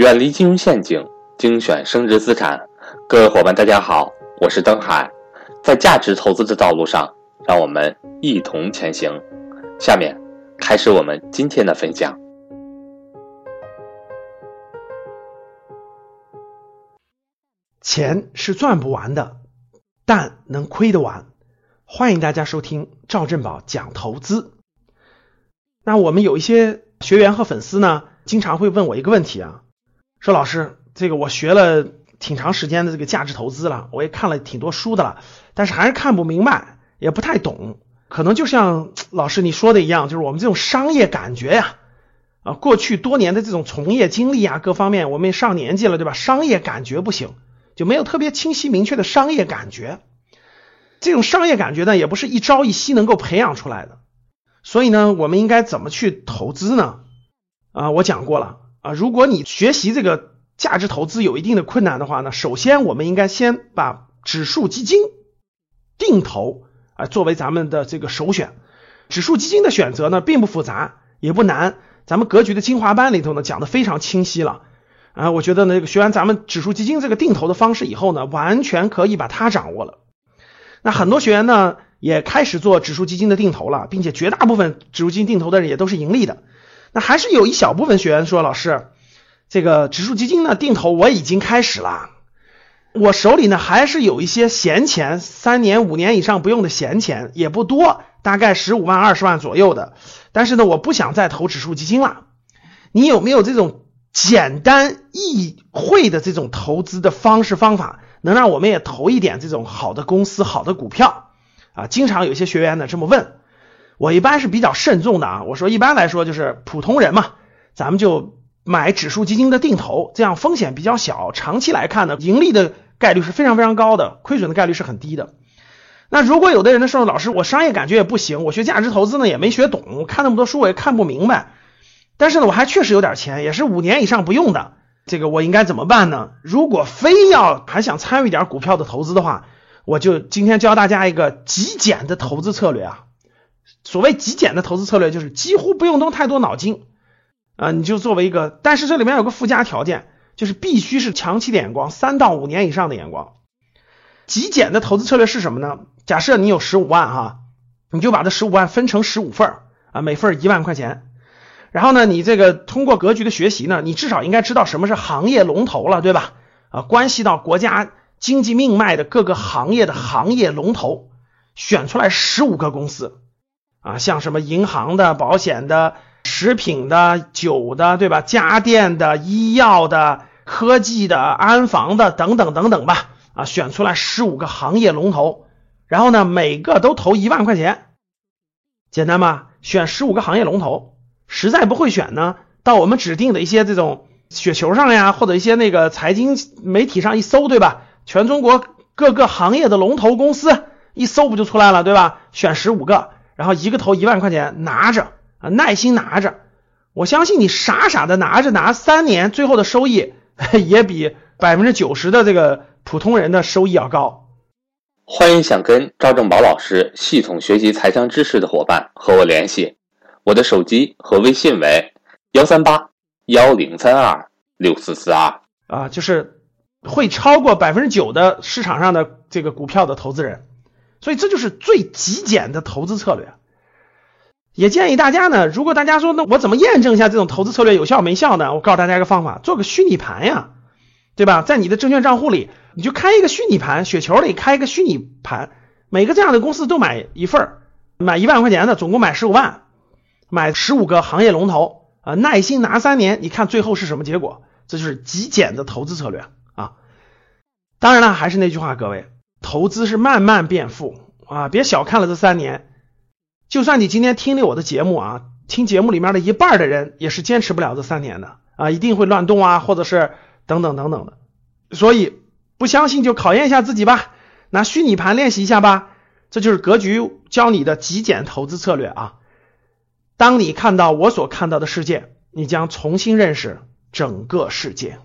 远离金融陷阱，精选升值资产。各位伙伴，大家好，我是登海。在价值投资的道路上，让我们一同前行。下面开始我们今天的分享。钱是赚不完的，但能亏得完。欢迎大家收听赵振宝讲投资。那我们有一些学员和粉丝呢，经常会问我一个问题啊。说老师，这个我学了挺长时间的这个价值投资了，我也看了挺多书的了，但是还是看不明白，也不太懂。可能就像老师你说的一样，就是我们这种商业感觉呀，啊，过去多年的这种从业经历啊，各方面我们也上年纪了，对吧？商业感觉不行，就没有特别清晰明确的商业感觉。这种商业感觉呢，也不是一朝一夕能够培养出来的。所以呢，我们应该怎么去投资呢？啊，我讲过了。啊，如果你学习这个价值投资有一定的困难的话呢，首先我们应该先把指数基金定投啊作为咱们的这个首选。指数基金的选择呢并不复杂也不难，咱们格局的精华班里头呢讲的非常清晰了啊。我觉得呢学完咱们指数基金这个定投的方式以后呢，完全可以把它掌握了。那很多学员呢也开始做指数基金的定投了，并且绝大部分指数基金定投的人也都是盈利的。那还是有一小部分学员说，老师，这个指数基金呢定投我已经开始了，我手里呢还是有一些闲钱，三年五年以上不用的闲钱也不多，大概十五万二十万左右的，但是呢我不想再投指数基金了。你有没有这种简单易会的这种投资的方式方法，能让我们也投一点这种好的公司、好的股票啊？经常有些学员呢这么问。我一般是比较慎重的啊，我说一般来说就是普通人嘛，咱们就买指数基金的定投，这样风险比较小，长期来看呢，盈利的概率是非常非常高的，亏损的概率是很低的。那如果有的人呢说，老师我商业感觉也不行，我学价值投资呢也没学懂，看那么多书我也看不明白，但是呢我还确实有点钱，也是五年以上不用的，这个我应该怎么办呢？如果非要还想参与点股票的投资的话，我就今天教大家一个极简的投资策略啊。所谓极简的投资策略，就是几乎不用动太多脑筋啊，你就作为一个，但是这里面有个附加条件，就是必须是长期的眼光，三到五年以上的眼光。极简的投资策略是什么呢？假设你有十五万哈，你就把这十五万分成十五份啊，每份一万块钱。然后呢，你这个通过格局的学习呢，你至少应该知道什么是行业龙头了，对吧？啊，关系到国家经济命脉的各个行业的行业龙头，选出来十五个公司。啊，像什么银行的、保险的、食品的、酒的，对吧？家电的、医药的、科技的、安防的等等等等吧。啊，选出来十五个行业龙头，然后呢，每个都投一万块钱，简单吧？选十五个行业龙头，实在不会选呢，到我们指定的一些这种雪球上呀，或者一些那个财经媒体上一搜，对吧？全中国各个行业的龙头公司一搜不就出来了，对吧？选十五个。然后一个投一万块钱拿着啊，耐心拿着，我相信你傻傻的拿着拿三年，最后的收益 也比百分之九十的这个普通人的收益要高。欢迎想跟赵正宝老师系统学习财商知识的伙伴和我联系，我的手机和微信为幺三八幺零三二六四四二啊，就是会超过百分之九的市场上的这个股票的投资人。所以这就是最极简的投资策略，也建议大家呢，如果大家说那我怎么验证一下这种投资策略有效没效呢？我告诉大家一个方法，做个虚拟盘呀，对吧？在你的证券账户里，你就开一个虚拟盘，雪球里开一个虚拟盘，每个这样的公司都买一份儿，买一万块钱的，总共买十五万，买十五个行业龙头啊，耐心拿三年，你看最后是什么结果？这就是极简的投资策略啊。当然了，还是那句话，各位。投资是慢慢变富啊！别小看了这三年，就算你今天听了我的节目啊，听节目里面的一半的人也是坚持不了这三年的啊，一定会乱动啊，或者是等等等等的。所以不相信就考验一下自己吧，拿虚拟盘练习一下吧。这就是格局教你的极简投资策略啊！当你看到我所看到的世界，你将重新认识整个世界。